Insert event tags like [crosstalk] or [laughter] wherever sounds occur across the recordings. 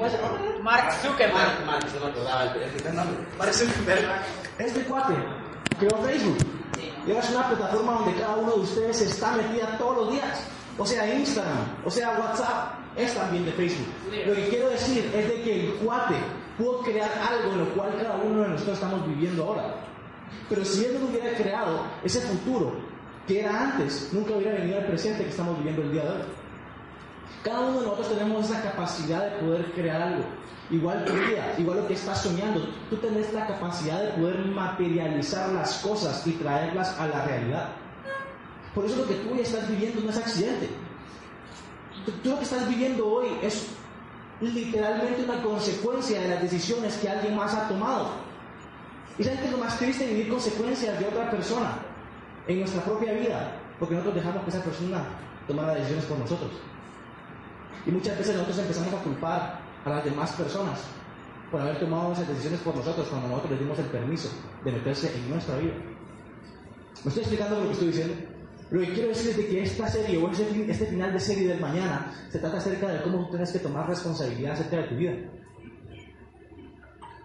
¿Cómo es el nombre? Mark Zuckerberg. Mark, Mark, se me acordaba el el nombre. Mark Zuckerberg, este cuate creó Facebook. Y ahora es una plataforma donde cada uno de ustedes está metida todos los días. O sea, Instagram, o sea, WhatsApp, es también de Facebook. Lo que quiero decir es de que el cuate pudo crear algo en lo cual cada uno de nosotros estamos viviendo ahora. Pero si él no hubiera creado ese futuro que era antes, nunca hubiera venido al presente que estamos viviendo el día de hoy. Cada uno de nosotros tenemos esa capacidad de poder crear algo. Igual tu vida, igual lo que estás soñando, tú tienes la capacidad de poder materializar las cosas y traerlas a la realidad. Por eso lo que tú hoy estás viviendo no es accidente. Tú, lo que estás viviendo hoy es literalmente una consecuencia de las decisiones que alguien más ha tomado. ¿Y sabes qué es lo más triste? Vivir consecuencias de otra persona en nuestra propia vida, porque nosotros dejamos que esa persona tomara decisiones por nosotros. Y muchas veces nosotros empezamos a culpar a las demás personas por haber tomado esas decisiones por nosotros cuando nosotros les dimos el permiso de meterse en nuestra vida. ¿Me estoy explicando lo que estoy diciendo? Lo que quiero decir es de que esta serie o este, este final de serie del mañana se trata acerca de cómo tú tienes que tomar responsabilidad acerca de tu vida.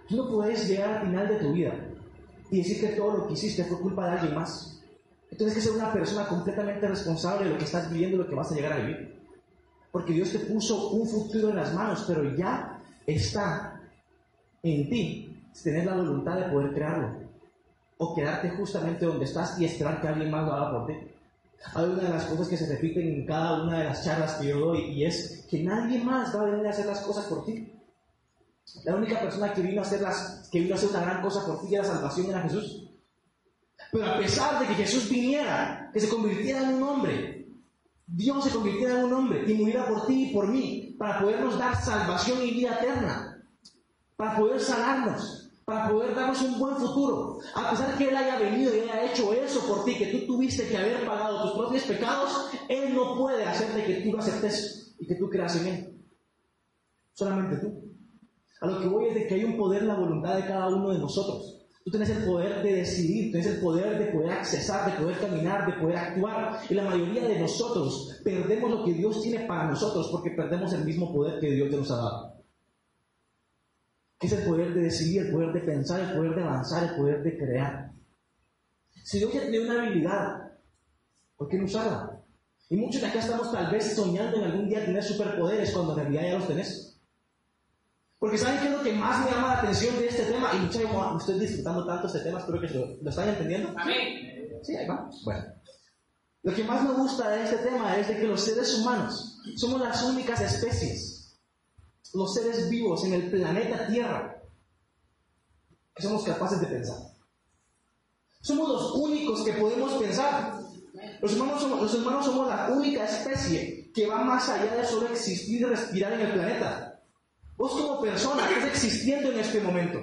Tú no puedes llegar al final de tu vida y decir que todo lo que hiciste fue culpa de alguien más. Tú tienes que ser una persona completamente responsable de lo que estás viviendo y lo que vas a llegar a vivir. Porque Dios te puso un futuro en las manos, pero ya está en ti tener la voluntad de poder crearlo. O quedarte justamente donde estás y esperar que alguien más lo haga por ti. Hay una de las cosas que se repiten en cada una de las charlas que yo doy y es que nadie más va a venir a hacer las cosas por ti. La única persona que vino a hacer, las, que vino a hacer una gran cosa por ti y la salvación era Jesús. Pero a pesar de que Jesús viniera, que se convirtiera en un hombre, Dios se convirtiera en un hombre y muriera por ti y por mí, para podernos dar salvación y vida eterna, para poder sanarnos, para poder darnos un buen futuro. A pesar que Él haya venido y haya hecho eso por ti, que tú tuviste que haber pagado tus propios pecados, Él no puede hacerte que tú lo aceptes y que tú creas en Él. Solamente tú. A lo que voy es de que hay un poder en la voluntad de cada uno de nosotros. Tú tienes el poder de decidir, tienes el poder de poder accesar, de poder caminar, de poder actuar. Y la mayoría de nosotros perdemos lo que Dios tiene para nosotros porque perdemos el mismo poder que Dios nos ha dado. Que es el poder de decidir, el poder de pensar, el poder de avanzar, el poder de crear. Si Dios ya tiene una habilidad, ¿por qué no usarla? Y muchos de acá estamos tal vez soñando en algún día tener superpoderes cuando en realidad ya los tenés. Porque ¿saben qué es lo que más me llama la atención de este tema? Y muchachos, como estoy disfrutando tanto este tema, espero que lo, lo están entendiendo. Amén. Sí, ahí va. Bueno. Lo que más me gusta de este tema es de que los seres humanos somos las únicas especies, los seres vivos en el planeta Tierra, que somos capaces de pensar. Somos los únicos que podemos pensar. Los humanos, somos, los humanos somos la única especie que va más allá de solo existir y respirar en el planeta. Vos como persona estás existiendo en este momento.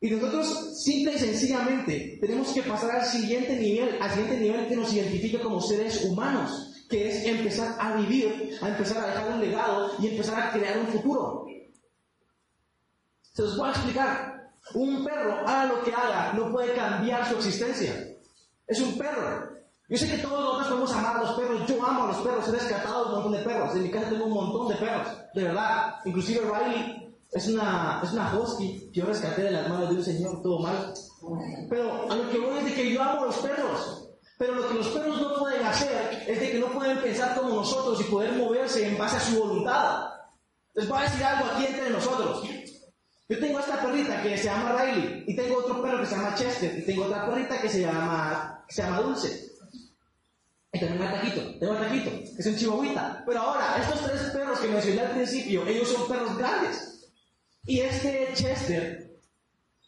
Y nosotros simple y sencillamente tenemos que pasar al siguiente nivel, al siguiente nivel que nos identifica como seres humanos, que es empezar a vivir, a empezar a dejar un legado y empezar a crear un futuro. Se los voy a explicar. Un perro, haga lo que haga, no puede cambiar su existencia. Es un perro. Yo sé que todos nosotros podemos amar a los perros. Yo amo a los perros. He rescatado un montón de perros. En mi casa tengo un montón de perros. De verdad. Inclusive Riley es una, es una husky que yo rescaté de las manos de un señor todo mal. Pero a lo que voy es de que yo amo a los perros. Pero lo que los perros no pueden hacer es de que no pueden pensar como nosotros y poder moverse en base a su voluntad. Les voy a decir algo aquí entre nosotros. Yo tengo esta perrita que se llama Riley y tengo otro perro que se llama Chester y tengo otra perrita que se llama, que se llama Dulce. Y también a Taquito, tengo a Taquito, que es un chihuahuita. Pero ahora, estos tres perros que mencioné al principio, ellos son perros grandes. Y este Chester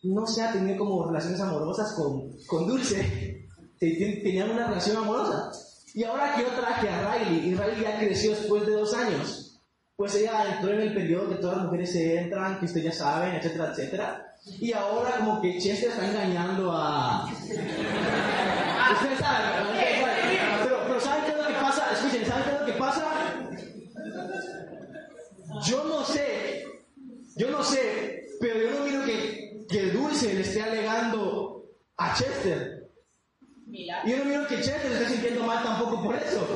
no se ha tenido como relaciones amorosas con, con Dulce. Tenían una relación amorosa. Y ahora que yo traje a Riley, y Riley ya creció después de dos años, pues ella entró en el periodo que todas las mujeres se entran, que ustedes ya saben, etcétera, etcétera. Y ahora como que Chester está engañando a... [laughs] Ustedes saben, pero ¿saben qué es lo que pasa? Escuchen, ¿saben qué es lo que pasa? Yo no sé, yo no sé, pero yo no miro que, que Dulce le esté alegando a Chester. Y yo no miro que Chester esté sintiendo mal tampoco por eso.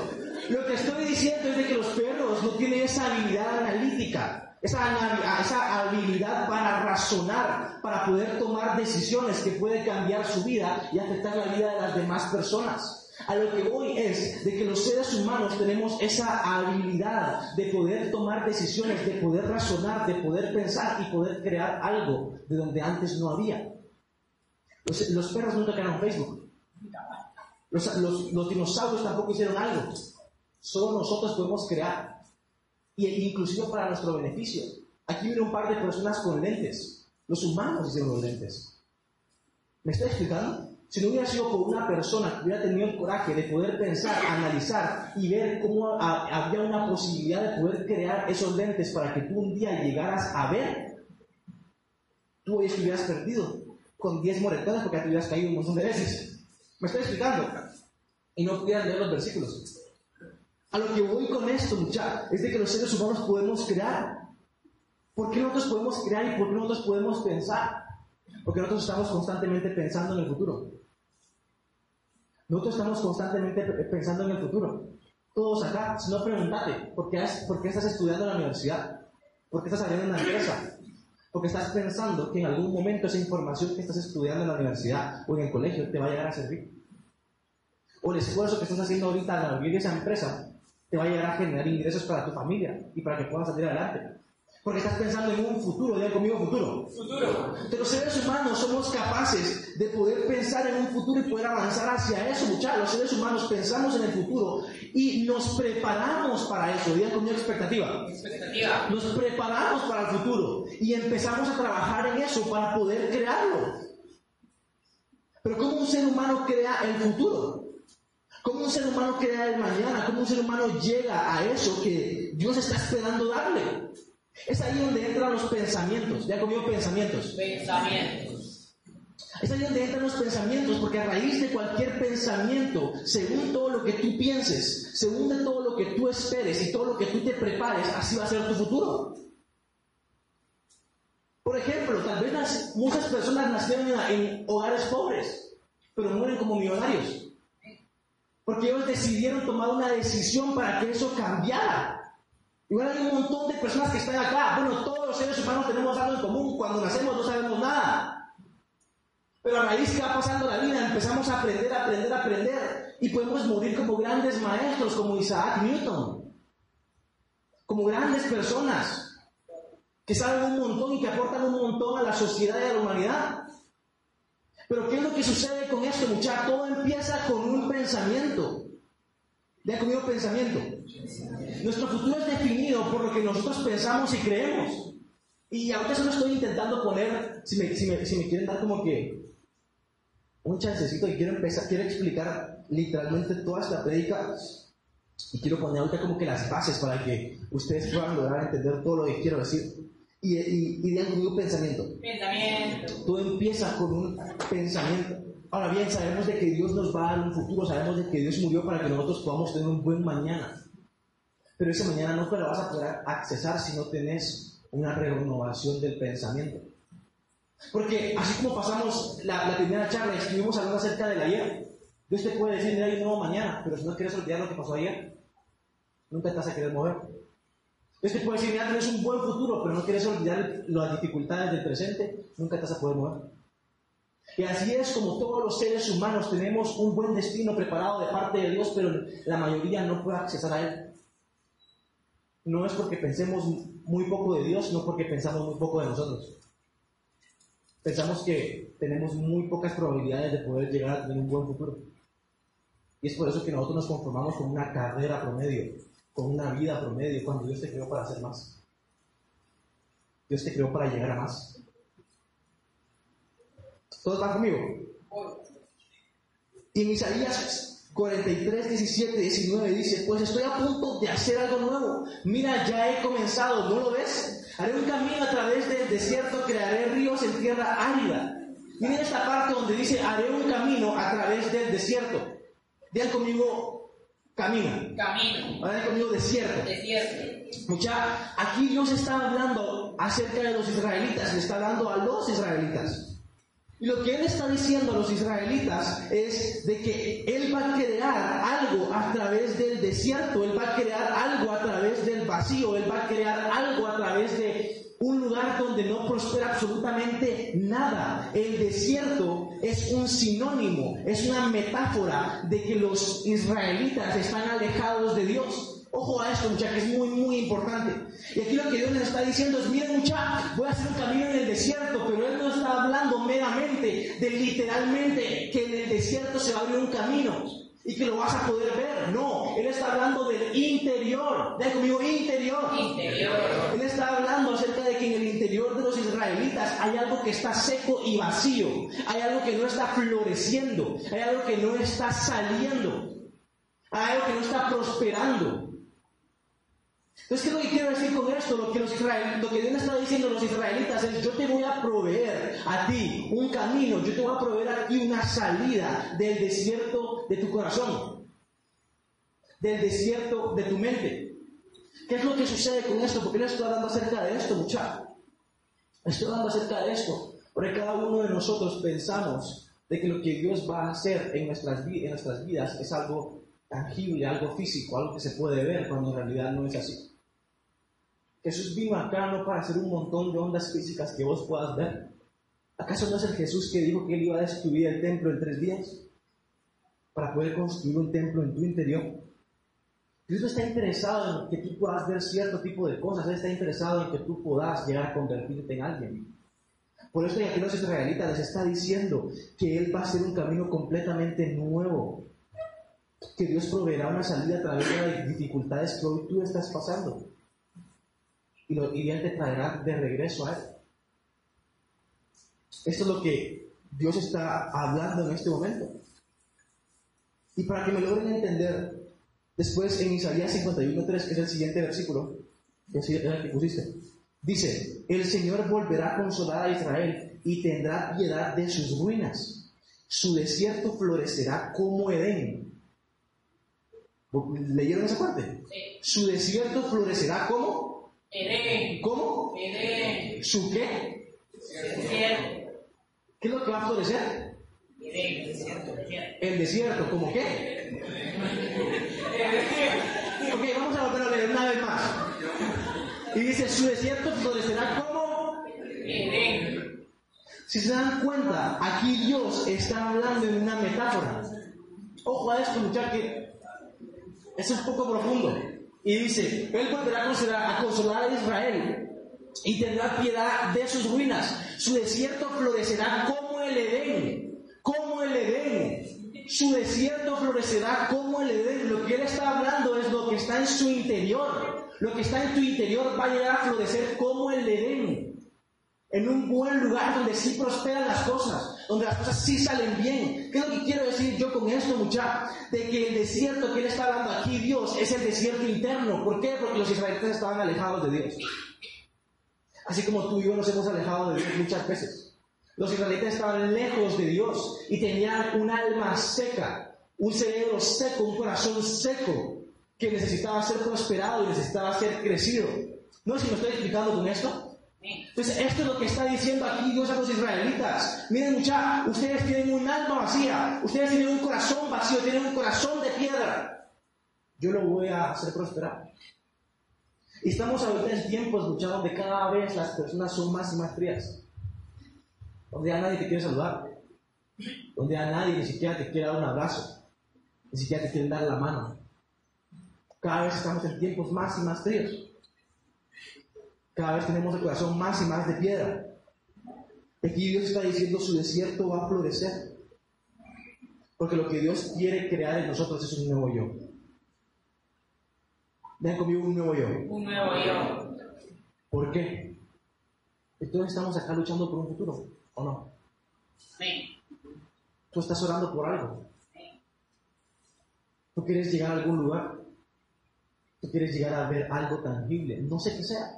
Lo que estoy diciendo es de que los perros no tienen esa habilidad analítica, esa, esa habilidad para razonar, para poder tomar decisiones que puede cambiar su vida y afectar la vida de las demás personas. A lo que voy es de que los seres humanos tenemos esa habilidad de poder tomar decisiones, de poder razonar, de poder pensar y poder crear algo de donde antes no había. Los, perros nunca crearon Facebook. Los, dinosaurios tampoco hicieron algo. Solo nosotros podemos crear. Y inclusive para nuestro beneficio. Aquí viene un par de personas con lentes. Los humanos hicieron los lentes. ¿Me estoy explicando? Si no hubiera sido por una persona que hubiera tenido el coraje de poder pensar, analizar y ver cómo había una posibilidad de poder crear esos lentes para que tú un día llegaras a ver, tú hoy estuvieras perdido con 10 moretones porque te hubieras caído un montón de veces. ¿Me estoy explicando? Y no pudieran leer los versículos. A lo que voy con esto, muchachos, es de que los seres humanos podemos crear. ¿Por qué nosotros podemos crear y por qué nosotros podemos pensar? Porque nosotros estamos constantemente pensando en el futuro. Nosotros estamos constantemente pensando en el futuro. Todos acá, si no pregúntate, ¿por qué, ¿por qué estás estudiando en la universidad? ¿Por qué estás saliendo en una empresa? Porque estás pensando que en algún momento esa información que estás estudiando en la universidad o en el colegio te va a llegar a servir. O el esfuerzo que estás haciendo ahorita al abrir esa empresa te va a llegar a generar ingresos para tu familia y para que puedas salir adelante. Porque estás pensando en un futuro, digan conmigo futuro. Futuro. Pero los seres humanos somos capaces de poder pensar en un futuro y poder avanzar hacia eso, muchachos. Los seres humanos pensamos en el futuro y nos preparamos para eso. Digan conmigo expectativa. Expectativa. Nos preparamos para el futuro y empezamos a trabajar en eso para poder crearlo. Pero ¿cómo un ser humano crea el futuro? ¿Cómo un ser humano crea el mañana? ¿Cómo un ser humano llega a eso que Dios está esperando darle? Es ahí donde entran los pensamientos. ¿Ya comió pensamientos? Pensamientos. Es ahí donde entran los pensamientos, porque a raíz de cualquier pensamiento, según todo lo que tú pienses, según de todo lo que tú esperes y todo lo que tú te prepares, así va a ser tu futuro. Por ejemplo, tal vez muchas personas nacieron en hogares pobres, pero mueren como millonarios. Porque ellos decidieron tomar una decisión para que eso cambiara. Igual hay un montón de personas que están acá. Bueno, todos los seres humanos tenemos algo en común. Cuando nacemos no sabemos nada. Pero a raíz que va pasando la vida empezamos a aprender, aprender, aprender. Y podemos morir como grandes maestros, como Isaac Newton. Como grandes personas que saben un montón y que aportan un montón a la sociedad y a la humanidad. Pero ¿qué es lo que sucede con esto, muchachos? Todo empieza con un pensamiento. ¿Ya conmigo pensamiento? Nuestro futuro es definido por lo que nosotros pensamos y creemos. Y ahorita solo estoy intentando poner, si me, si me, si me quieren dar como que un chancecito y quiero empezar, quiero explicar literalmente toda esta predica y quiero poner ahorita como que las bases para que ustedes puedan lograr entender todo lo que quiero decir. Y, y, y digan conmigo pensamiento. Pensamiento. Todo empieza con un pensamiento. Ahora bien, sabemos de que Dios nos va a dar un futuro, sabemos de que Dios murió para que nosotros podamos tener un buen mañana. Pero ese mañana no te vas a poder accesar si no tenés una renovación del pensamiento. Porque así como pasamos la, primera charla y estuvimos hablando acerca del ayer, Dios te puede decir, mira, hay un nuevo mañana, pero si no quieres olvidar lo que pasó ayer, nunca vas a querer mover. Dios te puede decir, mira, tienes un buen futuro, pero no quieres olvidar las dificultades del presente, nunca vas a poder mover. Y así es como todos los seres humanos tenemos un buen destino preparado de parte de Dios, pero la mayoría no puede accesar a él no es porque pensemos muy poco de Dios, no porque pensamos muy poco de nosotros. Pensamos que tenemos muy pocas probabilidades de poder llegar a tener un buen futuro. Y es por eso que nosotros nos conformamos con una carrera promedio, con una vida promedio, cuando Dios te creó para hacer más. Dios te creó para llegar a más. ¿Todos van conmigo? Y en Isaías 43, 17, 19 dice, pues estoy a punto de hacer algo nuevo. Mira, ya he comenzado, ¿no lo ves? Haré un camino a través del desierto, crearé ríos en tierra árida. Miren esta parte donde dice, haré un camino a través del desierto. Vean conmigo, camino. Camino. Vean conmigo, desierto. Desierto. Mucha, aquí Dios está hablando acerca de los israelitas, le está hablando a los israelitas. Y lo que él está diciendo a los israelitas es de que él va a crear algo a través del desierto, él va a crear algo a través del vacío, él va a crear algo a través de un lugar donde no prospera absolutamente nada. El desierto es un sinónimo, es una metáfora de que los israelitas están alejados de Dios. Ojo a esto, muchachos, que es muy, muy importante. Y aquí lo que Dios les está diciendo es, miren muchachos, voy a hacer un camino en el desierto, pero Él no está hablando meramente de literalmente que en el desierto se va a abrir un camino y que lo vas a poder ver. No, Él está hablando del interior. Deja conmigo, interior. Interior. Él está hablando acerca de que en el interior de los israelitas hay algo que está seco y vacío. Hay algo que no está floreciendo. Hay algo que no está saliendo. Hay algo que no está prosperando. Entonces, ¿qué es lo que quiero decir con esto? Lo que, los lo que Dios está diciendo a los israelitas es, yo te voy a proveer a ti un camino, yo te voy a proveer a ti una salida del desierto de tu corazón, del desierto de tu mente. ¿Qué es lo que sucede con esto? ¿Por qué le estoy hablando acerca de esto, muchachos? Estoy hablando acerca de esto, porque cada uno de nosotros pensamos de que lo que Dios va a hacer en nuestras, en nuestras vidas es algo tangible, algo físico, algo que se puede ver, cuando en realidad no es así. Jesús vino acá no para hacer un montón de ondas físicas que vos puedas ver. ¿Acaso no es el Jesús que dijo que él iba a destruir el templo en tres días? Para poder construir un templo en tu interior. Cristo está interesado en que tú puedas ver cierto tipo de cosas. Él está interesado en que tú puedas llegar a convertirte en alguien. Por eso aquí los israelitas les está diciendo que Él va a hacer un camino completamente nuevo. Que Dios proveerá una salida a través de las dificultades que hoy tú estás pasando y, lo, y Él te traerá de regreso a Él. Esto es lo que Dios está hablando en este momento. Y para que me logren entender, después en Isaías 51.3, que es el siguiente versículo, que es el que pusiste, dice, el Señor volverá a consolar a Israel y tendrá piedad de sus ruinas. Su desierto florecerá como Edén. ¿Leyeron esa parte? Su desierto florecerá como Edén. ¿Cómo? Edén. ¿Su qué? Desierto. ¿Qué es lo que va a florecer? Edén, desierto, desierto. El desierto, ¿cómo qué? Ok, vamos a volver a leer una vez más. Y dice, su desierto florecerá como Edén. Si se dan cuenta, aquí Dios está hablando en una metáfora. Ojo a esto, muchachos, que es un poco profundo. Y dice, Él volverá a consolar, a Israel y tendrá piedad de sus ruinas. Su desierto florecerá como el Edén, como el Edén. Su desierto florecerá como el Edén. Lo que Él está hablando es lo que está en su interior. Lo que está en tu interior va a llegar a florecer como el Edén en un buen lugar donde sí prosperan las cosas, donde las cosas sí salen bien. ¿Qué es lo que quiero decir yo con esto, muchachos? De que el desierto que él está hablando aquí, Dios, es el desierto interno. ¿Por qué? Porque los israelitas estaban alejados de Dios. Así como tú y yo nos hemos alejado de Dios muchas veces. Los israelitas estaban lejos de Dios y tenían un alma seca, un cerebro seco, un corazón seco, que necesitaba ser prosperado y necesitaba ser crecido. ¿No sé si me estoy explicando con esto? Entonces, esto es lo que está diciendo aquí Dios a los israelitas. Miren, muchachos, ustedes tienen un alma vacía, ustedes tienen un corazón vacío, tienen un corazón de piedra. Yo lo voy a hacer prosperar. Y estamos ahorita en tiempos, muchachos, donde cada vez las personas son más y más frías. Donde a nadie te quiere saludar. Donde a nadie ni siquiera te quiere dar un abrazo. Ni siquiera te quiere dar la mano. Cada vez estamos en tiempos más y más fríos. Cada vez tenemos el corazón más y más de piedra. Aquí Dios está diciendo su desierto va a florecer. Porque lo que Dios quiere crear en nosotros es un nuevo yo. Ven conmigo un nuevo yo. Un nuevo yo. ¿Por qué? Entonces estamos acá luchando por un futuro, ¿o no? Sí. Tú estás orando por algo. Tú quieres llegar a algún lugar. Tú quieres llegar a ver algo tangible. No sé qué sea.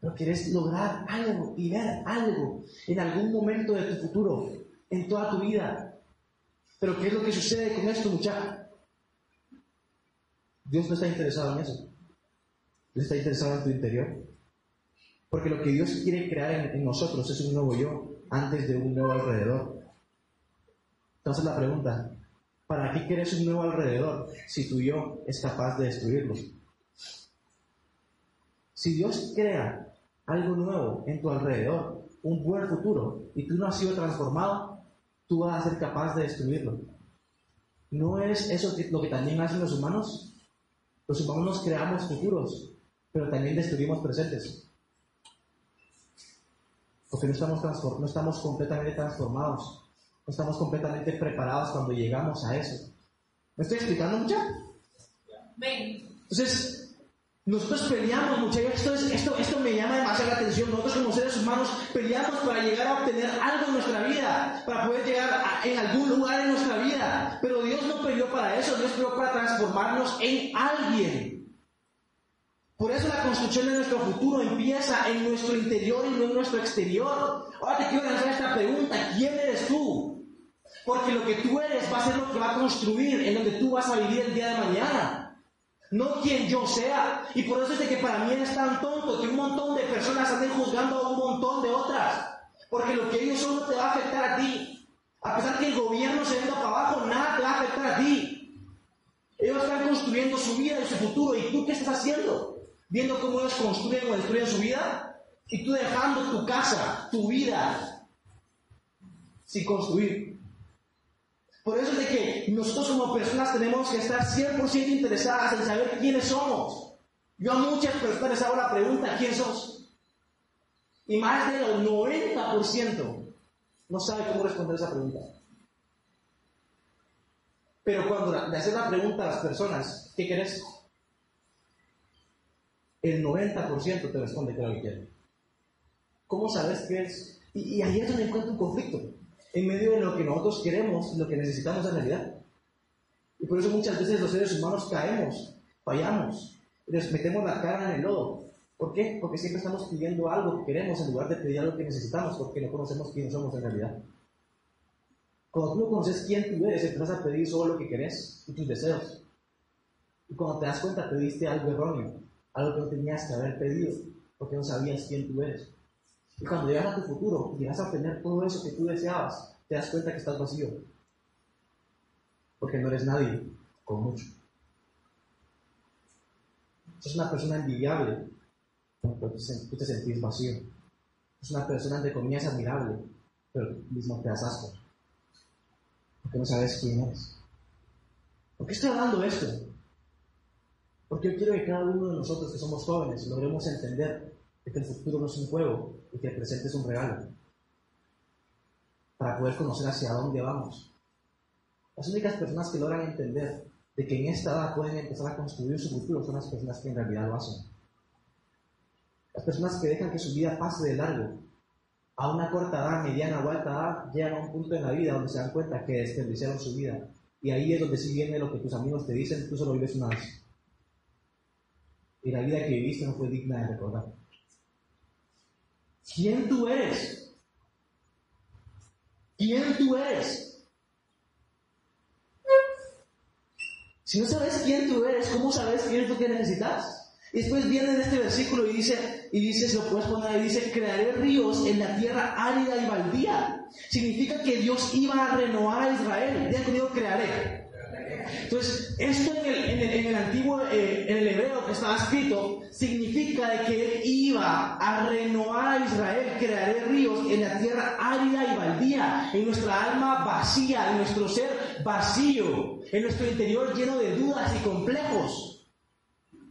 Pero quieres lograr algo y ver algo en algún momento de tu futuro, en toda tu vida. Pero ¿qué es lo que sucede con esto, muchachos? Dios no está interesado en eso. Dios está interesado en tu interior. Porque lo que Dios quiere crear en, nosotros es un nuevo yo. antes de un nuevo alrededor. Entonces la pregunta, ¿para qué quieres un nuevo alrededor si tu yo es capaz de destruirlo? Si Dios crea algo nuevo en tu alrededor, un buen futuro, y tú no has sido transformado, tú vas a ser capaz de destruirlo. ¿No es eso lo que también hacen los humanos? Los humanos nos creamos futuros, pero también destruimos presentes. Porque no estamos, no estamos completamente transformados, no estamos completamente preparados cuando llegamos a eso. ¿Me estoy explicando mucho? Entonces, nosotros peleamos, muchachos, esto, esto, esto me llama demasiado la atención. Nosotros como seres humanos peleamos para llegar a obtener algo en nuestra vida, para poder llegar en algún lugar en nuestra vida. Pero Dios no peleó para eso, Dios peleó para transformarnos en alguien. Por eso la construcción de nuestro futuro empieza en nuestro interior y no en nuestro exterior. Ahora te quiero lanzar esta pregunta, ¿quién eres tú? Porque lo que tú eres va a ser lo que va a construir en donde tú vas a vivir el día de mañana no quien yo sea. Y por eso es de que para mí es tan tonto que un montón de personas anden juzgando a un montón de otras. Porque lo que ellos son no te va a afectar a ti. A pesar que el gobierno se venga para abajo, nada te va a afectar a ti. Ellos están construyendo su vida y su futuro. ¿Y tú qué estás haciendo? Viendo cómo ellos construyen o destruyen su vida. Y tú dejando tu casa, tu vida, sin construir. Por eso es de que nosotros como personas tenemos que estar 100% interesadas en saber quiénes somos. Yo a muchas personas les hago la pregunta, ¿quién sos? Y más del 90% no sabe cómo responder esa pregunta. Pero cuando le haces la pregunta a las personas, ¿qué querés? El 90% te responde que lo que quiere. ¿Cómo sabes qué es? Y, y ahí es donde encuentro un conflicto en medio de lo que nosotros queremos y lo que necesitamos en realidad. Y por eso muchas veces los seres humanos caemos, fallamos, nos metemos la cara en el lodo. ¿Por qué? Porque siempre estamos pidiendo algo que queremos en lugar de pedir algo que necesitamos, porque no conocemos quiénes somos en realidad. Cuando tú no conoces quién tú eres, empiezas a pedir solo lo que querés y tus deseos. Y cuando te das cuenta, pediste algo erróneo, algo que no tenías que haber pedido, porque no sabías quién tú eres. Y cuando llegas a tu futuro y llegas a obtener todo eso que tú deseabas, te das cuenta que estás vacío. Porque no eres nadie con mucho. Es una persona envidiable, pero tú te sentís vacío. Es una persona de comillas admirable, pero mismo te das asco. Porque no sabes quién eres. ¿Por qué estoy hablando esto? Porque yo quiero que cada uno de nosotros que somos jóvenes logremos entender que el futuro no es un juego y que el presente es un regalo. Para poder conocer hacia dónde vamos. Las únicas personas que logran entender de que en esta edad pueden empezar a construir su futuro son las personas que en realidad lo hacen. Las personas que dejan que su vida pase de largo, a una corta edad, mediana o alta edad, llegan a un punto en la vida donde se dan cuenta que desperdiciaron su vida. Y ahí es donde sí viene lo que tus amigos te dicen, tú solo vives una vez. Y la vida que viviste no fue digna de recordar quién tú eres. ¿Quién tú eres? Si no sabes quién tú eres, ¿cómo sabes quién es lo que necesitas? Y después viene en este versículo y dice, y dice, lo puedes poner ahí, dice, crearé ríos en la tierra árida y baldía. Significa que Dios iba a renovar a Israel. Ya conmigo crearé. Entonces, esto en el, antiguo, eh, en el hebreo que estaba escrito, significa de que él iba a renovar a Israel, crearé ríos en la tierra árida y baldía, en nuestra alma vacía, en nuestro ser vacío, en nuestro interior lleno de dudas y complejos.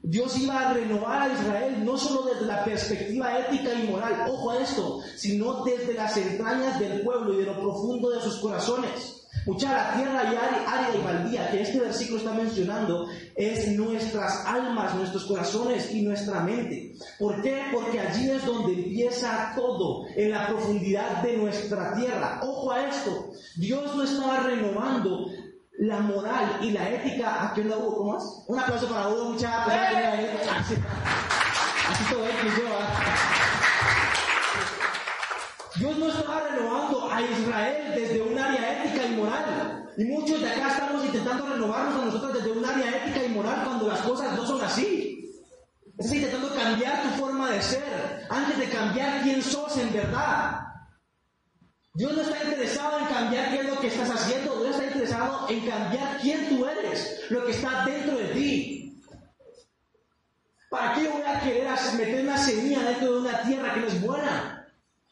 Dios iba a renovar a Israel no solo desde la perspectiva ética y moral, ojo a esto, sino desde las entrañas del pueblo y de lo profundo de sus corazones. Mucha la tierra y árida y baldía que este versículo está mencionando es nuestras almas, nuestros corazones y nuestra mente. ¿Por qué? Porque allí es donde empieza todo, en la profundidad de nuestra tierra. Ojo a esto, Dios no estaba renovando la moral y la ética. ¿A quién la hubo? ¿Cómo es? Un aplauso para Hugo, mucha así, así todo es que yo. Dios no estaba renovando a Israel desde un área ética y moral. Y muchos de acá estamos intentando renovarnos a nosotros desde un área ética y moral cuando las cosas no son así. Estás intentando cambiar tu forma de ser antes de cambiar quién sos en verdad. Dios no está interesado en cambiar qué es lo que estás haciendo, Dios está interesado en cambiar quién tú eres, lo que está dentro de ti. ¿Para qué voy a querer meter una semilla dentro de una tierra que no es buena?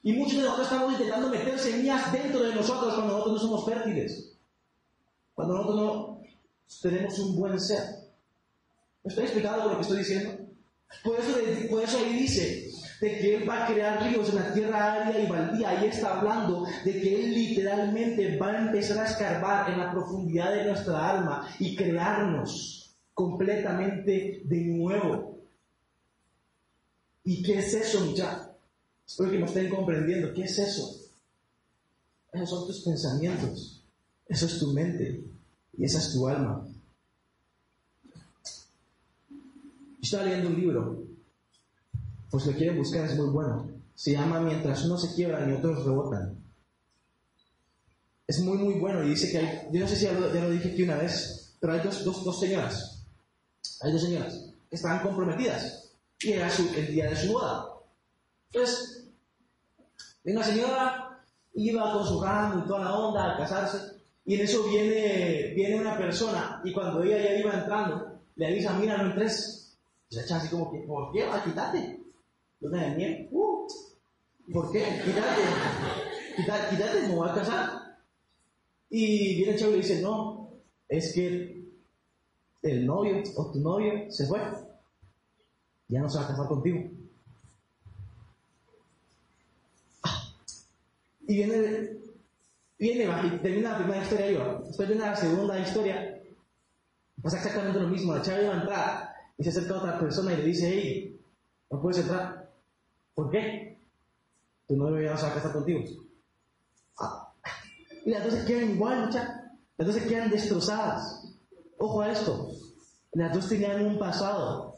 Y muchos de nosotros estamos intentando meter semillas dentro de nosotros cuando nosotros no somos fértiles. Cuando nosotros no tenemos un buen ser. ¿Me estoy explicando lo que estoy diciendo? Por eso, ahí dice, de que Él va a crear ríos en la tierra árida y baldía. Ahí está hablando de que Él literalmente va a empezar a escarbar en la profundidad de nuestra alma y crearnos completamente de nuevo. ¿Y qué es eso, muchachos? Espero que me estén comprendiendo. ¿Qué es eso? Esos son tus pensamientos. Eso es tu mente. Y esa es tu alma. Estaba leyendo un libro pues lo quieren buscar, es muy bueno. Se llama Mientras uno se quiebra y otros rebotan. Es muy, muy bueno y dice que hay, yo no sé si ya lo, dije aquí una vez, pero hay dos, dos, señoras, hay dos señoras que estaban comprometidas y era el día de su boda. Entonces, una señora iba con su ramo y toda la onda a casarse y en eso viene, viene una persona y cuando ella ya iba entrando, le avisa, mira, no entres. Se echa así como que, ¿por qué? Va, quítate luna de miel. Uh, ¿Por qué? Quítate, quítate, quítate, me voy a casar. Y viene el chavo y le dice, no, es que el novio o tu novio se fue. Ya no se va a casar contigo. Y viene, viene, termina la primera historia yo. Después viene la segunda historia. Pasa exactamente lo mismo. La chava iba a entrar y se acerca a otra persona y le dice, hey, no puedes entrar. ¿Por qué? Tu novio ya no se va a contigo. Ah. Y las dos se quedan igual, muchachos. Las dos se quedan destrozadas. Ojo a esto. Las dos tenían un pasado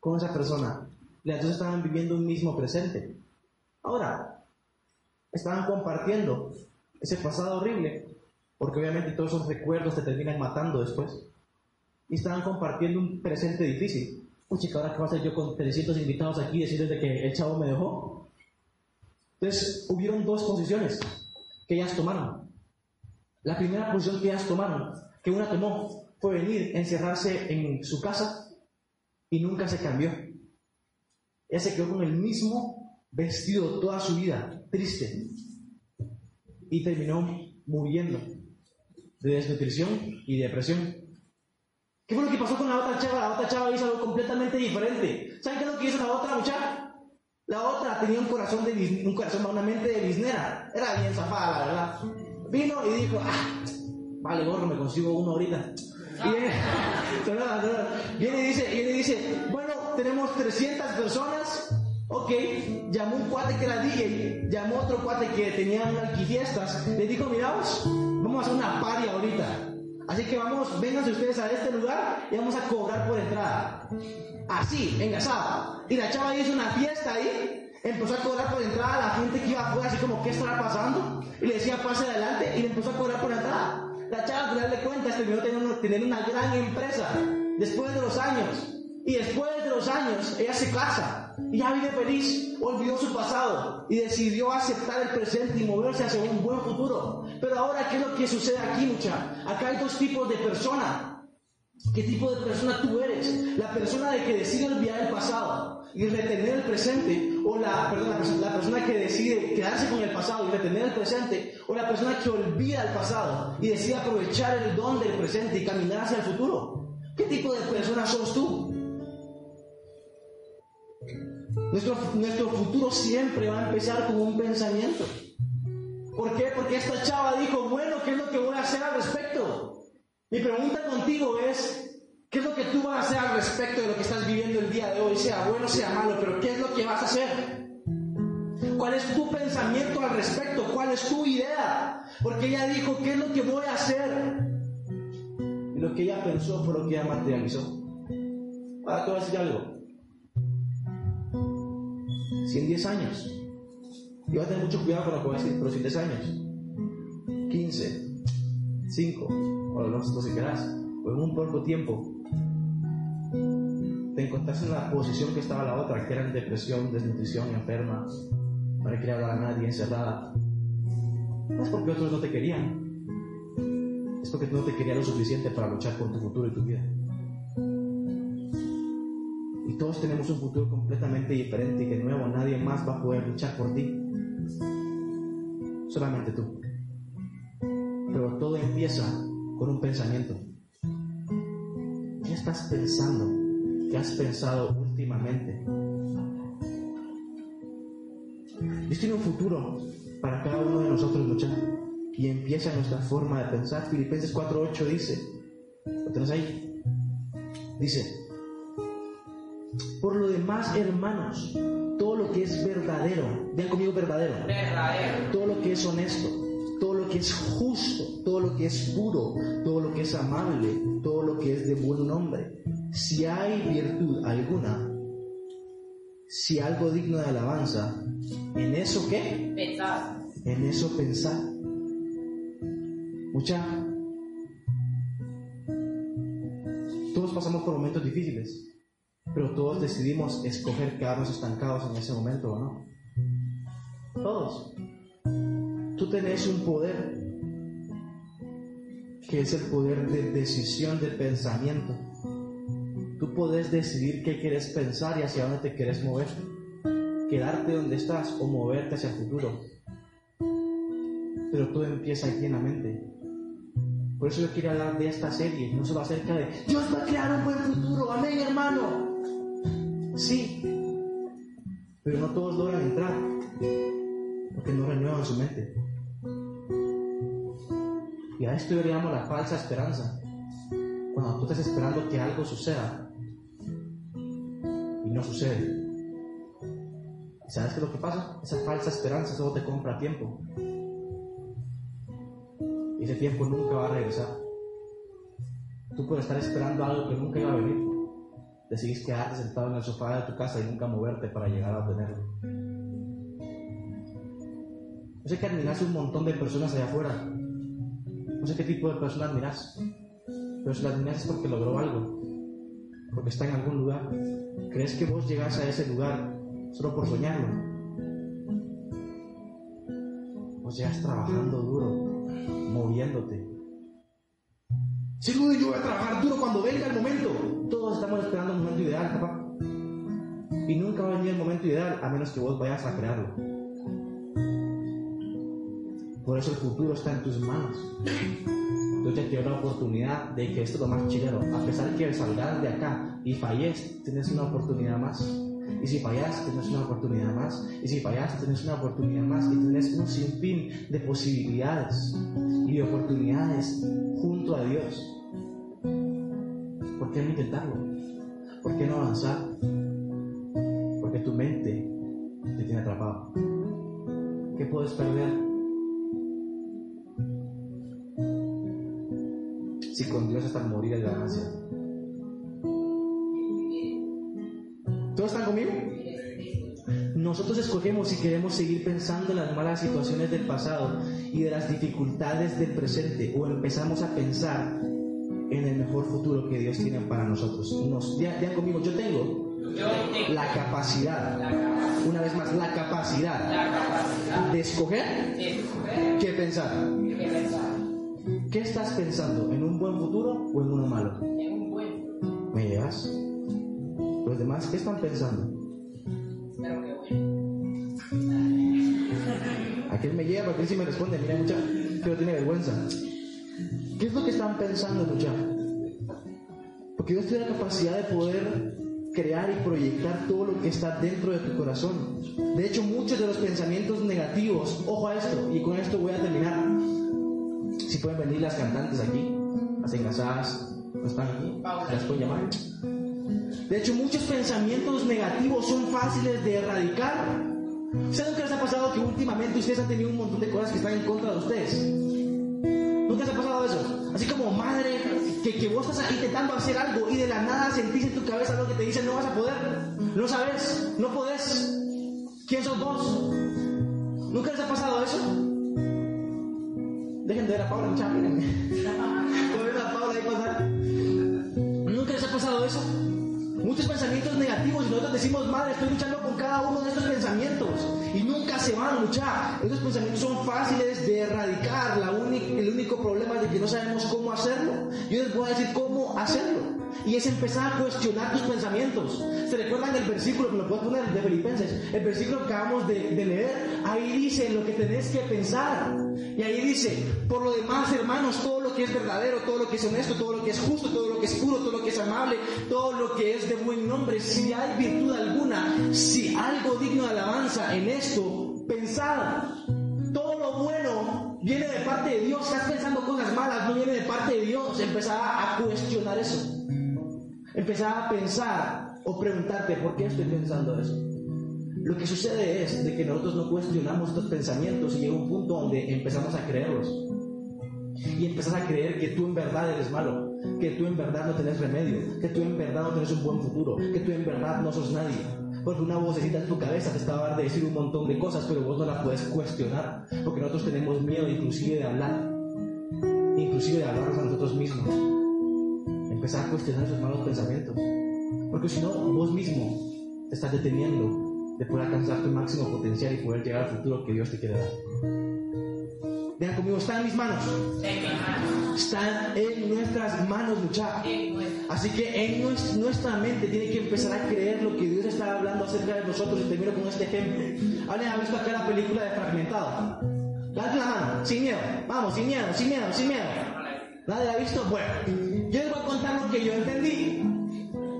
con esa persona. Las dos estaban viviendo un mismo presente. Ahora, estaban compartiendo ese pasado horrible, porque obviamente todos esos recuerdos te terminan matando después. Y estaban compartiendo un presente difícil. Uy, chica, ahora qué va yo con 300 invitados aquí decirles de que el chavo me dejó. Entonces, hubieron dos posiciones que ellas tomaron. La primera posición que ellas tomaron, que una tomó, fue venir, encerrarse en su casa y nunca se cambió. Ella se quedó con el mismo vestido toda su vida, triste. Y terminó muriendo de desnutrición y depresión. ¿Qué fue lo que pasó con la otra chava? La otra chava hizo algo completamente diferente. ¿Saben qué es lo que hizo la otra muchacha? La otra tenía un corazón de un corazón, una mente de biznera. Era bien zafada, la verdad. Vino y dijo, ah, vale, gorro, me consigo uno ahorita. Y viene, [laughs] y dice, y dice, bueno, tenemos 300 personas. Ok, llamó un cuate que era DJ, llamó otro cuate que tenía unas fiestas. Le dijo, miraos, vamos a hacer una party ahorita. Así que vamos, vénganse ustedes a este lugar y vamos a cobrar por entrada. Así, engasado. Y la chava hizo una fiesta ahí, empezó a cobrar por entrada a la gente que iba afuera, así como, ¿qué estará pasando? Y le decía, pase adelante, y le empezó a cobrar por entrada. La chava, al final de terminó teniendo tener una gran empresa después de los años. Y después de los años, ella se casa y ya vive feliz, olvidó su pasado y decidió aceptar el presente y moverse hacia un buen futuro. Pero ahora, ¿qué es lo que sucede aquí, mucha? Acá hay dos tipos de personas. ¿Qué tipo de persona tú eres? La persona de que decide olvidar el pasado y retener el presente, o la, perdón, la, la, persona que decide quedarse con el pasado y retener el presente, o la persona que olvida el pasado y decide aprovechar el don del presente y caminar hacia el futuro. ¿Qué tipo de persona sos tú? Nuestro, nuestro futuro siempre va a empezar con un pensamiento. ¿Por qué? Porque esta chava dijo, bueno, ¿qué es lo que voy a hacer al respecto? Mi pregunta contigo es, ¿qué es lo que tú vas a hacer al respecto de lo que estás viviendo el día de hoy? Sea bueno, sea malo, pero ¿qué es lo que vas a hacer? ¿Cuál es tu pensamiento al respecto? ¿Cuál es tu idea? Porque ella dijo, ¿qué es lo que voy a hacer? Y lo que ella pensó fue lo que ella materializó. Ahora te voy a decir algo si en 10 años, y va a tener mucho cuidado con lo que voy a decir, pero si en 10 años, 15, 5, o los que quieras, o en un poco tiempo, te encontraste en la posición que estaba la otra, que era en depresión, desnutrición, enferma, no le quería hablar a nadie, encerrada. No es porque otros no te querían, es porque tú no te querías lo suficiente para luchar por tu futuro y tu vida. Todos tenemos un futuro completamente diferente y que nuevo nadie más va a poder luchar por ti. Solamente tú. Pero todo empieza con un pensamiento. ¿Qué estás pensando? ¿Qué has pensado últimamente? Dios tiene un futuro para cada uno de nosotros luchar. Y empieza nuestra forma de pensar. Filipenses 4.8 dice, ¿lo tenés ahí? Dice, por lo demás, hermanos, todo lo que es verdadero, vean conmigo verdadero, Verdadero. todo lo que es honesto, todo lo que es justo, todo lo que es puro, todo lo que es amable, todo lo que es de buen nombre. Si hay virtud alguna, si algo digno de alabanza, ¿en eso qué? Pensar. En eso pensar. Mucha. Todos pasamos por momentos difíciles, pero todos decidimos escoger quedarnos estancados en ese momento o no. Todos. Tú tenés un poder que es el poder de decisión de pensamiento. Tú puedes decidir qué quieres pensar y hacia dónde te quieres mover. Quedarte donde estás o moverte hacia el futuro. Pero todo empieza aquí en la mente. Por eso yo quiero hablar de esta serie, no solo acerca de Dios va a crear un buen futuro, amén hermano. Sí, pero no todos logran entrar porque no renuevan su mente. Y a esto yo le llamo la falsa esperanza. Cuando tú estás esperando que algo suceda y no sucede. ¿Y sabes qué es lo que pasa? Esa falsa esperanza solo te compra tiempo. Y ese tiempo nunca va a regresar. Tú puedes estar esperando algo que nunca iba a venir. Decidís quedarte sentado en el sofá de tu casa y nunca moverte para llegar a obtenerlo. No sé que admiras un montón de personas allá afuera. No sé qué tipo de personas admiras. Pero si las admiras es porque logró algo. Porque está en algún lugar. ¿Crees que vos llegás a ese lugar solo por soñarlo? Vos llegas trabajando duro, moviéndote. Luis, yo voy a trabajar duro cuando venga el momento. Todos estamos esperando el momento ideal, papá. Y nunca va a venir el momento ideal a menos que vos vayas a crearlo. Por eso el futuro está en tus manos. Ya te dio la oportunidad de que esto es lo más chileno. A pesar de que salgas de acá y falles, tienes una oportunidad más. Y si fallas, tienes una oportunidad más. Y si fallas, tienes una oportunidad más. Y tienes un sinfín de posibilidades y de oportunidades junto a Dios. ¿Por qué no intentarlo? ¿Por qué no avanzar? Porque tu mente te tiene atrapado. ¿Qué puedes perder? Si con Dios hasta morir es ganancia. ¿Todos están conmigo? Nosotros escogemos si queremos seguir pensando en las malas situaciones del pasado y de las dificultades del presente o empezamos a pensar el mejor futuro que Dios tiene para nosotros. Nos, ya, conmigo, yo tengo la capacidad, una vez más, la capacidad de escoger qué pensar. qué pensar ¿Qué estás pensando? ¿En un buen futuro o en uno malo? ¿Me llevas? Los demás, ¿qué están pensando? Aquel me lleva, porque él sí me responde, mira mucha, pero tiene vergüenza. ¿Qué es lo que están pensando, mucha? Porque Dios tiene la capacidad de poder crear y proyectar todo lo que está dentro de tu corazón. De hecho, muchos de los pensamientos negativos, ojo a esto, y con esto voy a terminar. Si pueden venir las cantantes aquí, las engasadas, no están aquí, las pueden llamar. De hecho, muchos pensamientos negativos son fáciles de erradicar. ¿Saben qué les ha pasado que últimamente ustedes han tenido un montón de cosas que están en contra de ustedes? ¿Nunca les ha pasado eso? Así como madre, que, que vos estás intentando hacer algo y de la nada sentís en tu cabeza algo que te dice no vas a poder, no sabes, no podés. ¿Quién sos vos? ¿Nunca les ha pasado eso? Dejen de ver a Paula, mírenme. [laughs] ¿Nunca les ha pasado eso? Muchos pensamientos negativos y nosotros decimos, madre, estoy luchando cada uno de estos pensamientos y nunca se van, mucha. Esos pensamientos son fáciles de erradicar. La el único problema es de que no sabemos cómo hacerlo. Yo les voy a decir cómo hacerlo. Y es empezar a cuestionar tus pensamientos. ¿Se recuerdan el versículo que lo puedo poner de Filipenses? El versículo que acabamos de, de leer. Ahí dice lo que tenés que pensar. Y ahí dice, por lo demás, hermanos, todo lo que es verdadero, todo lo que es honesto, todo lo que es justo, todo lo que es puro, todo lo que es amable, todo lo que es de buen nombre, si hay virtud alguna, si algo digno de alabanza en esto, pensad. Todo lo bueno viene de parte de Dios. Estás pensando cosas malas, no viene de parte de Dios. Empezar a cuestionar eso. Empezar a pensar o preguntarte por qué estoy pensando eso. Lo que sucede es de que nosotros no cuestionamos estos pensamientos y llega un punto donde empezamos a creerlos. Y empezás a creer que tú en verdad eres malo, que tú en verdad no tenés remedio, que tú en verdad no tenés un buen futuro, que tú en verdad no sos nadie. Porque una vocecita en tu cabeza te está a de decir un montón de cosas, pero vos no la puedes cuestionar. Porque nosotros tenemos miedo inclusive de hablar, inclusive de hablarnos a nosotros mismos. Empezar a cuestionar esos malos pensamientos. Porque si no, vos mismo te estás deteniendo de poder alcanzar tu máximo potencial y poder llegar al futuro que Dios te quiere dar. Vean conmigo, está en mis manos. Están en nuestras manos, nuestra. Así que en nues- nuestra mente tiene que empezar a creer lo que Dios está hablando acerca de nosotros. Y termino con este ejemplo. ¿Alguien ha visto acá la película de Fragmentado? Dale la mano, sin miedo. Vamos, sin miedo, sin miedo, sin miedo. ¿Nadie la ha visto? Bueno, yo les voy a contar lo que yo entendí.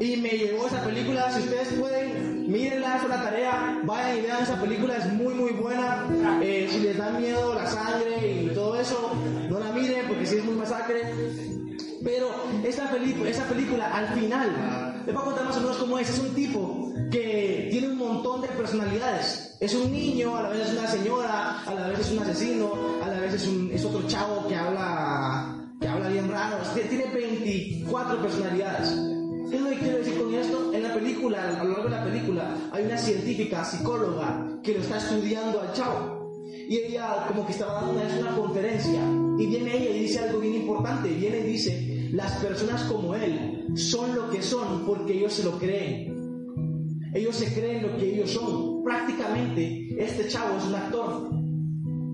Y me llegó esa película. Si ustedes pueden, mírenla, es una tarea. Vayan y vean esa película, es muy, muy buena. Eh, si les da miedo la sangre y todo eso, no la miren porque si es muy masacre. Pero esa, película esa película, al final, les voy a contar más o menos cómo es. Es un tipo que tiene un montón de personalidades. Es un niño, a la vez es una señora, a la vez es un asesino, a la vez es, un, es otro chavo que habla, que habla bien raro. Tiene- Tiene 24 personalidades. ¿Qué es lo que quiero decir con esto? En la película, a lo largo de la película, hay una científica, psicóloga, que lo está estudiando al chavo. Y ella como que estaba dando una, una conferencia. Y viene ella y dice algo bien importante. Viene y dice, las personas como él son lo que son porque ellos se lo creen. Ellos se creen lo que ellos son. Prácticamente, este chavo es un actor.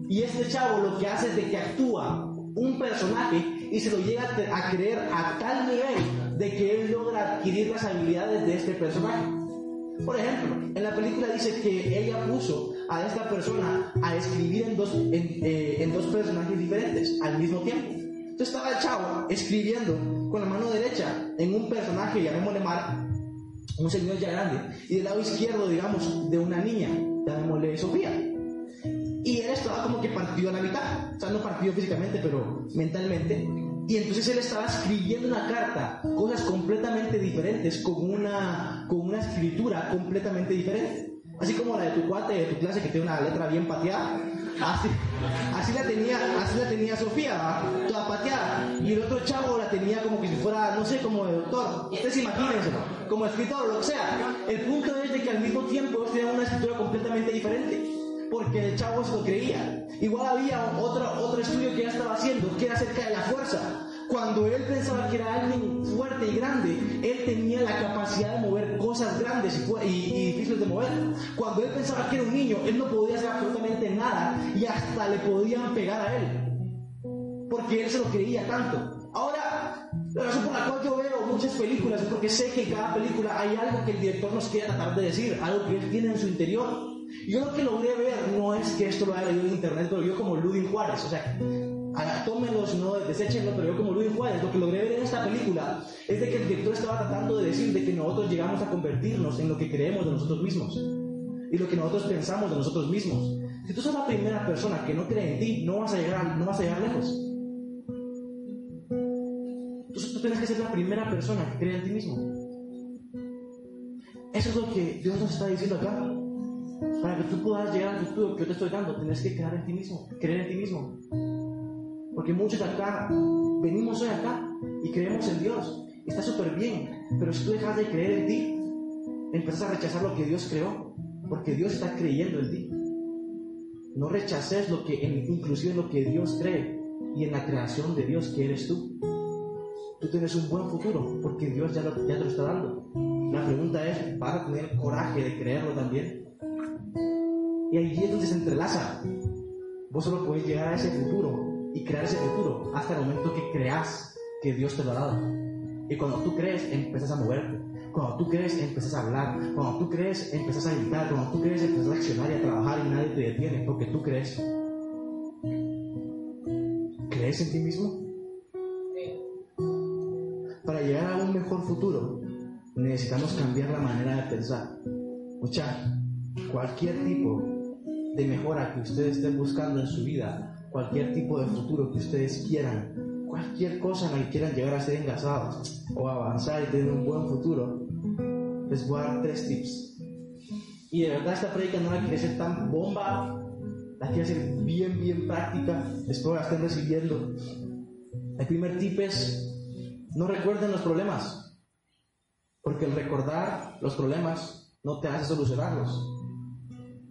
Y este chavo lo que hace es de que actúa un personaje y se lo llega a creer a tal nivel de que él logra adquirir las habilidades de este personaje. Por ejemplo, en la película dice que ella puso a esta persona a escribir en dos, en, eh, en dos personajes diferentes al mismo tiempo. Entonces estaba el chavo escribiendo con la mano derecha en un personaje, llamémosle Mark, un señor ya grande, y del lado izquierdo, digamos, de una niña, llamémosle Sofía. Y él estaba como que partido a la mitad, o sea, no partido físicamente, pero mentalmente. Y entonces él estaba escribiendo una carta, cosas completamente diferentes, con una, con una escritura completamente diferente. Así como la de tu cuate de tu clase que tiene una letra bien pateada. Así, así la tenía, así la tenía Sofía, toda pateada. Y el otro chavo la tenía como que si fuera, no sé, como de doctor. Ustedes imagínense, como escritor, lo que sea. El punto es de que al mismo tiempo ellos una escritura completamente diferente porque el chavo se lo creía. Igual había otro, otro estudio que ya estaba haciendo, que era acerca de la fuerza. Cuando él pensaba que era alguien fuerte y grande, él tenía la capacidad de mover cosas grandes y, y- y difíciles de mover. Cuando él pensaba que era un niño, él no podía hacer absolutamente nada y hasta le podían pegar a él. Porque él se lo creía tanto. Ahora, la razón por la cual yo veo muchas películas es porque sé que en cada película hay algo que el director nos quiere tratar de decir, algo que él tiene en su interior. Yo lo que logré ver no es que esto lo haya leído en internet, pero yo como Ludwig Juárez, o sea, haga- tómenlo, si no, deséchenlo, pero yo como Ludwig Juárez, lo que logré ver en esta película es de que el director estaba tratando de decir de que nosotros llegamos a convertirnos en lo que creemos de nosotros mismos y lo que nosotros pensamos de nosotros mismos. Si tú sos la primera persona que no cree en ti, no vas a llegar, no vas a llegar lejos. Entonces tú tienes que ser la primera persona que cree en ti mismo. Eso es lo que Dios nos está diciendo acá. Para que tú puedas llegar al futuro que yo te estoy dando, tienes que creer en ti mismo, creer en ti mismo. Porque muchos de acá, venimos hoy acá y creemos en Dios. Está súper bien, pero si tú dejas de creer en ti, empiezas a rechazar lo que Dios creó, porque Dios está creyendo en ti. No rechaces lo que, inclusive lo que Dios cree y en la creación de Dios que eres tú. Tú tienes un buen futuro, porque Dios ya, lo, ya te lo está dando. La pregunta es, ¿vas a tener coraje de creerlo también? Y ahí es donde se entrelaza. Vos solo puedes llegar a ese futuro y crear ese futuro hasta el momento que creas que Dios te lo ha dado. Y cuando tú crees, empiezas a moverte. Cuando tú crees, empiezas a hablar. Cuando tú crees, empiezas a gritar. Cuando tú crees, empiezas a accionar y a trabajar y nadie te detiene porque tú crees. ¿Crees en ti mismo? Para llegar a un mejor futuro, necesitamos cambiar la manera de pensar. Mucha, cualquier tipo de mejora que ustedes estén buscando en su vida, cualquier tipo de futuro que ustedes quieran, cualquier cosa en la que quieran llegar a ser engasados o avanzar y tener un buen futuro, les voy a dar tres tips. Y de verdad esta predica no la quiere ser tan bomba, la quiere ser bien, bien práctica, espero la estén recibiendo. El primer tip es, no recuerden los problemas, porque el recordar los problemas no te hace solucionarlos,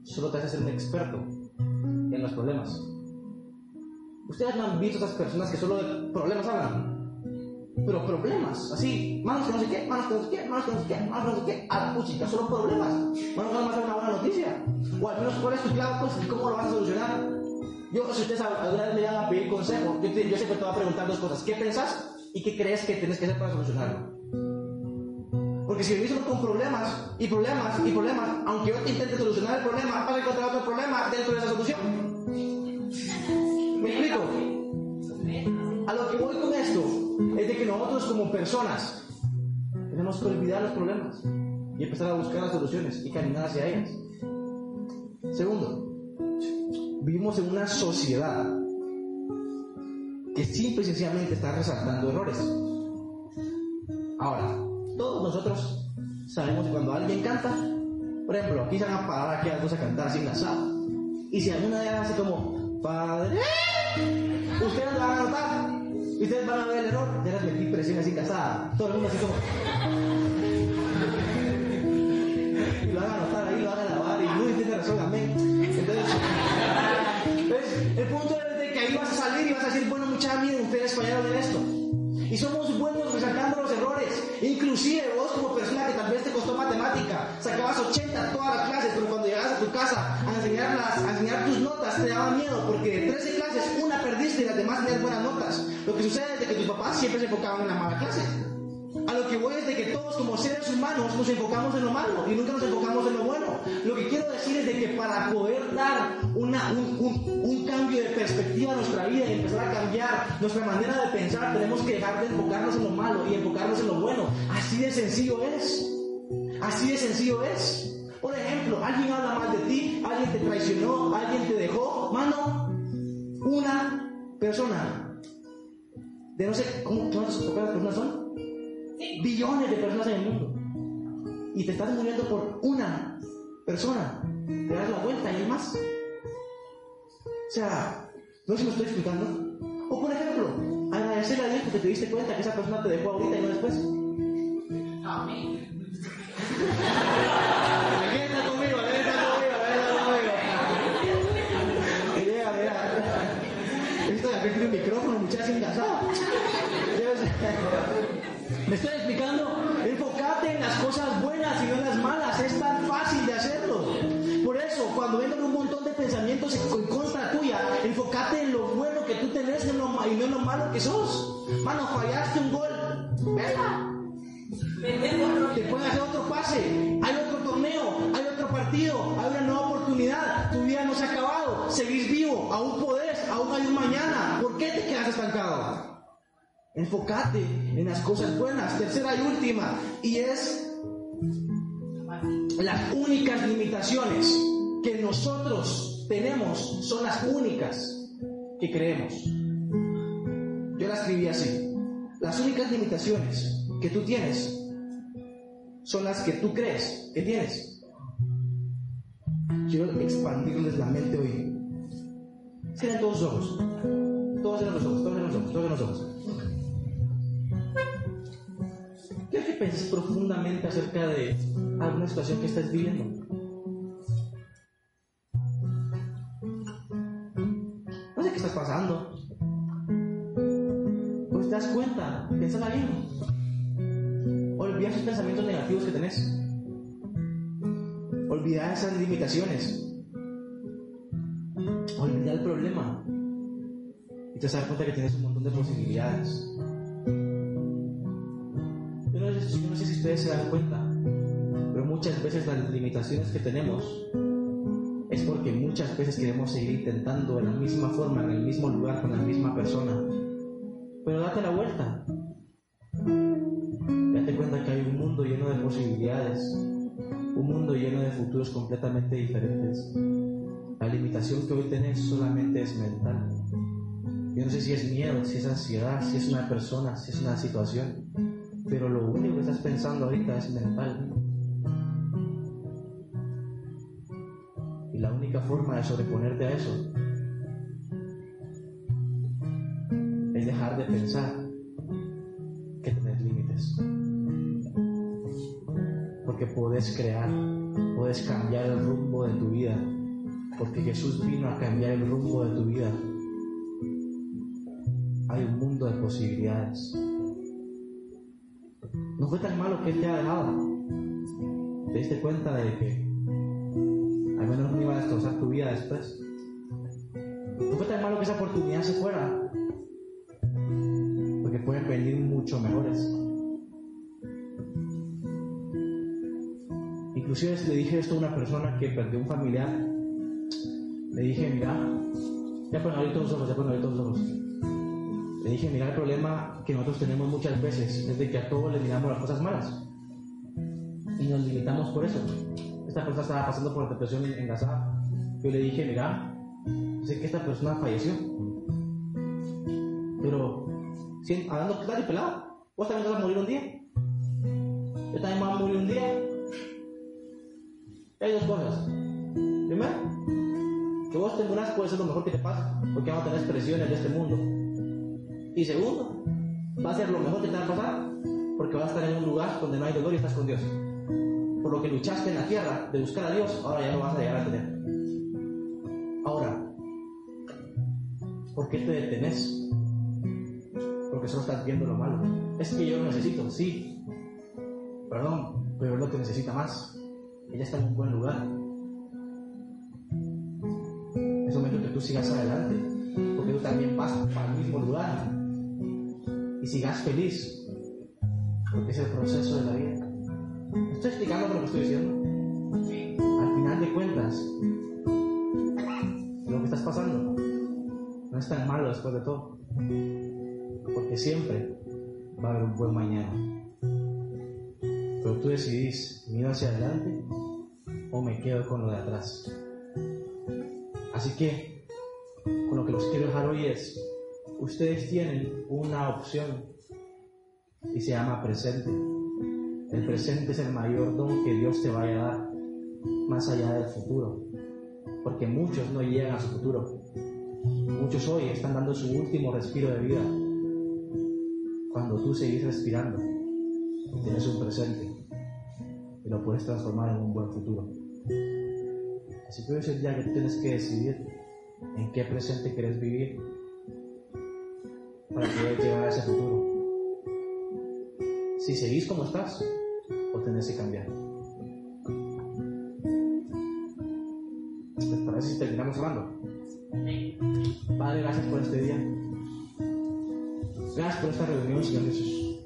solo te hace ser un experto en los problemas. Ustedes no han visto esas personas que solo de problemas hablan. Pero problemas, así, manos que no sé qué, manos que no sé qué, manos que no sé qué, manos que no sé qué, ah, puchica, solo problemas. Manos que no más una buena noticia. O al menos cuál es tu clave, pues, cómo lo vas a solucionar. Yo, si ustedes alguna vez me llegan a pedir consejo, yo, te- yo siempre te voy a preguntar dos cosas. ¿Qué pensás y qué crees que tienes que hacer para solucionarlo? Porque si solo con problemas y problemas y problemas, aunque yo te intente solucionar el problema, vas a encontrar otro problema dentro de esa solución. ¿Me explico? A lo que voy con esto es de que nosotros como personas tenemos que olvidar los problemas y empezar a buscar las soluciones y caminar hacia ellas. Segundo, vivimos en una sociedad que simple y sencillamente está resaltando errores. Ahora, todos nosotros sabemos que cuando alguien canta, por ejemplo, aquí se van a parar aquí a dos a cantar sin lanzado. Y si alguna de ellas hace como, Padre, ustedes lo van a notar. Y ustedes van a ver el error. Ya las metí presión así casada. Todo el mundo así como. Y [laughs] lo van a notar ahí, lo van a lavar. Y Luis tiene razón, amén. Entonces, ¿ves? el punto es de que ahí vas a salir y vas a decir, bueno, muchachos, miren, ustedes fallaron en esto. Y somos buenos resaltando. Inclusive vos como persona que tal vez te costó matemática, sacabas 80 todas las clases, pero cuando llegabas a tu casa a enseñar, las, a enseñar tus notas te daba miedo porque de 13 clases una perdiste y las demás tenías buenas notas. Lo que sucede es que tus papás siempre se enfocaban en la mala clase. A lo que voy es de que todos como seres humanos nos enfocamos en lo malo y nunca nos enfocamos en lo bueno. Lo que quiero decir es de que para poder dar una, un, un- cambio de perspectiva a nuestra vida y empezar a cambiar nuestra manera de pensar, tenemos que dejar de enfocarnos en lo malo y enfocarnos en lo bueno. Así de sencillo es. Así de sencillo es. Por ejemplo, alguien habla mal de ti, alguien te traicionó, alguien te dejó. Mano, una persona de no sé cómo, cuántas personas son billones de personas en el mundo y te estás muriendo por una persona, te das la vuelta y hay más. O sea, no sé si me estoy explicando. O por ejemplo, agradecerle a Dios porque te diste cuenta que esa persona te dejó ahorita y no después. Amén. ¿Quién está conmigo? ¿Quién está conmigo? ¿Quién está conmigo? Llega, mira. Esto de acá tiene un micrófono, muchachos engasados. ¿Me estoy explicando? Enfócate en las cosas buenas y no en las malas. Es tan fácil de hacerlo. Por eso, cuando vengan un montón de pensamientos en contra tuya, enfócate en lo bueno que tú tenés y, no en lo malo que sos. Mano, fallaste un gol. Vela. Te pueden hacer otro pase, hay otro torneo, hay otro partido, hay una nueva oportunidad, tu vida no se ha acabado, seguís vivo, aún podés, aún hay un mañana. ¿Por qué te quedas estancado? Enfócate en las cosas buenas. Tercera y última, y es las únicas limitaciones que nosotros tenemos son las únicas que creemos. Yo la escribí así. Las únicas limitaciones que tú tienes son las que tú crees que tienes. Quiero expandirles la mente hoy. Cierren todos los ojos. Todos los ojos, todos los ojos, todos los ojos. penses profundamente acerca de alguna situación que estás viviendo. No sé qué estás pasando. Pues te das cuenta, piénsala bien. Olvida esos pensamientos negativos que tenés. Olvida esas limitaciones. Olvida el problema. Y te das cuenta que tienes un montón de posibilidades. Sé, yo no sé si ustedes se dan cuenta, pero muchas veces las limitaciones que tenemos es porque muchas veces queremos seguir intentando de la misma forma, en el mismo lugar, con la misma persona. Pero date la vuelta. Date cuenta que hay un mundo lleno de posibilidades, un mundo lleno de futuros completamente diferentes. La limitación que hoy tenés solamente es mental. Yo no sé si es miedo, si es ansiedad, si es una persona, si es una situación, pero lo único que estás pensando ahorita es mental. Y la única forma de sobreponerte a eso es dejar de pensar que tenés límites. Porque puedes crear, puedes cambiar el rumbo de tu vida. Porque Jesús vino a cambiar el rumbo de tu vida. Hay un mundo de posibilidades. No fue tan malo que Él te ha dejado. Te diste cuenta de que al menos no iba a destrozar tu vida después. No fue tan malo que esa oportunidad se fuera. Porque pueden venir mucho mejores. Inclusive le dije esto a una persona que perdió un familiar. Le dije, mira, ya abrir todos los ojos, ya abrir todos los ojos. Le dije, mira, el problema que nosotros tenemos muchas veces es de que a todos le miramos las cosas malas. Y nos limitamos por eso. Esta persona estaba pasando por depresión engasada. Yo le dije, mira, sé que esta persona falleció. Pero, si, hablando claro y pelado, vos también vas a morir un día. Yo también voy a morir un día. Hay dos cosas. Primero, que vos te mueras puede ser lo mejor que te pasa, porque vamos a tener presiones de este mundo. Y segundo, va a ser lo mejor que te va a pasar, porque vas a estar en un lugar donde no hay dolor y estás con Dios. Por lo que luchaste en la tierra de buscar a Dios, ahora ya no vas a llegar a tener. Ahora, ¿por qué te detenés? Porque solo estás viendo lo malo. Es que yo lo necesito, sí. Perdón, pero es lo que necesita más. Ella está en un buen lugar. Es momento que tú sigas adelante, porque tú también vas para el mismo lugar. Y sigas feliz, porque es el proceso de la vida. ¿Me estoy explicando lo que estoy diciendo? Al final de cuentas, lo que estás pasando no es tan malo después de todo, porque siempre va a haber un buen mañana. Pero tú decidís, ¿miro hacia adelante o me quedo con lo de atrás? Así que, con lo que los quiero dejar hoy es, ustedes tienen una opción y se llama presente. El presente es el mayor don que Dios te vaya a dar, más allá del futuro. Porque muchos no llegan a su futuro. Muchos hoy están dando su último respiro de vida. Cuando tú seguís respirando, tienes un presente y lo puedes transformar en un buen futuro. Así que hoy es el día que tú tienes que decidir en qué presente quieres vivir para poder llegar a ese futuro. Si seguís como estás, o tenés que cambiar. ¿Les parece si terminamos hablando? Padre, gracias por este día. Gracias por esta reunión, Señor Jesús.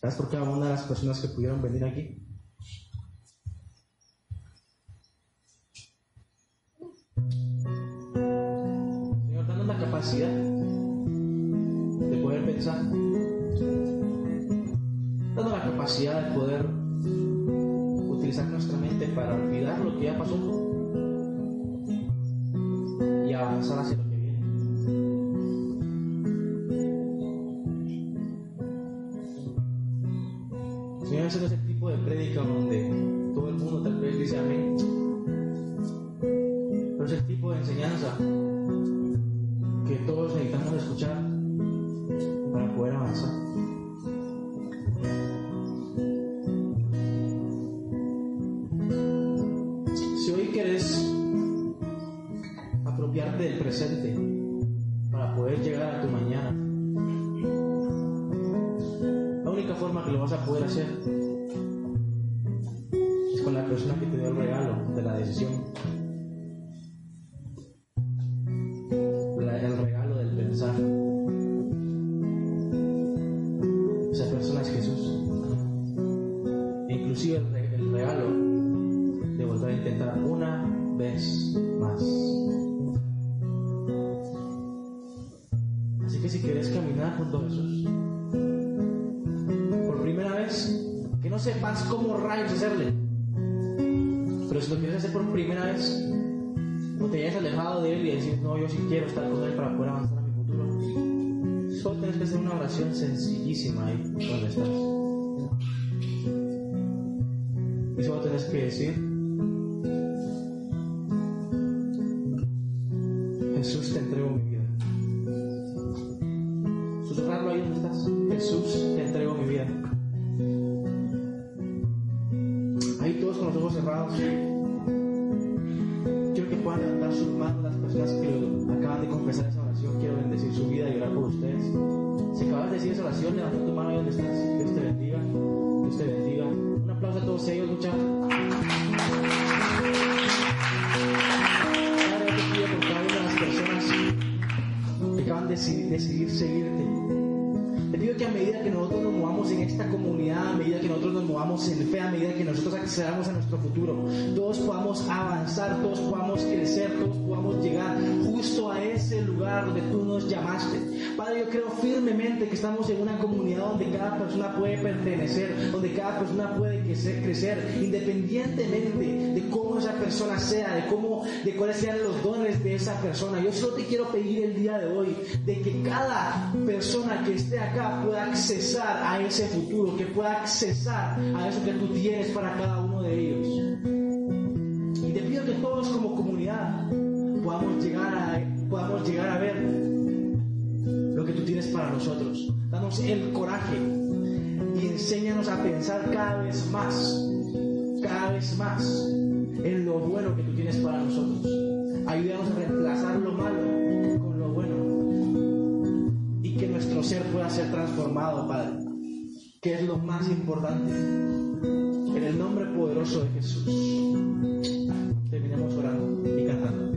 Gracias por cada una de las personas que pudieron venir aquí. Vas a poder hacer es con la persona que te dio el regalo de la decisión. Ustedes. Si acabas de decir esa oración, levanta tu mano ahí donde estás. Dios te bendiga. Dios te bendiga. Un aplauso a todos ellos, muchachos. Padre, te pido por cada una las personas que acaban de decidir seguirte. Pido que a medida que nosotros nos movamos en esta comunidad, a medida que nosotros nos movamos en fe, a medida que nosotros accedamos a nuestro futuro, todos podamos avanzar, todos podamos crecer, todos podamos llegar justo a ese lugar donde tú nos llamaste. Padre, yo creo firmemente que estamos en una comunidad donde cada persona puede pertenecer, donde cada persona puede crecer, crecer independientemente de cómo esa persona sea, de cómo, de cuáles sean los dones de esa persona. Yo solo te quiero pedir el día de hoy de que cada persona que esté acá pueda accesar a ese futuro, que pueda accesar a eso que tú tienes para cada uno de ellos. Y te pido que todos como comunidad podamos llegar a, podamos llegar a ver lo que tú tienes para nosotros. Danos el coraje y enséñanos a pensar cada vez más, cada vez más en lo bueno que tú tienes para nosotros. Ayúdanos a reemplazar lo malo ser pueda ser transformado, Padre, que es lo más importante. En el nombre poderoso de Jesús, terminamos orando y cantando.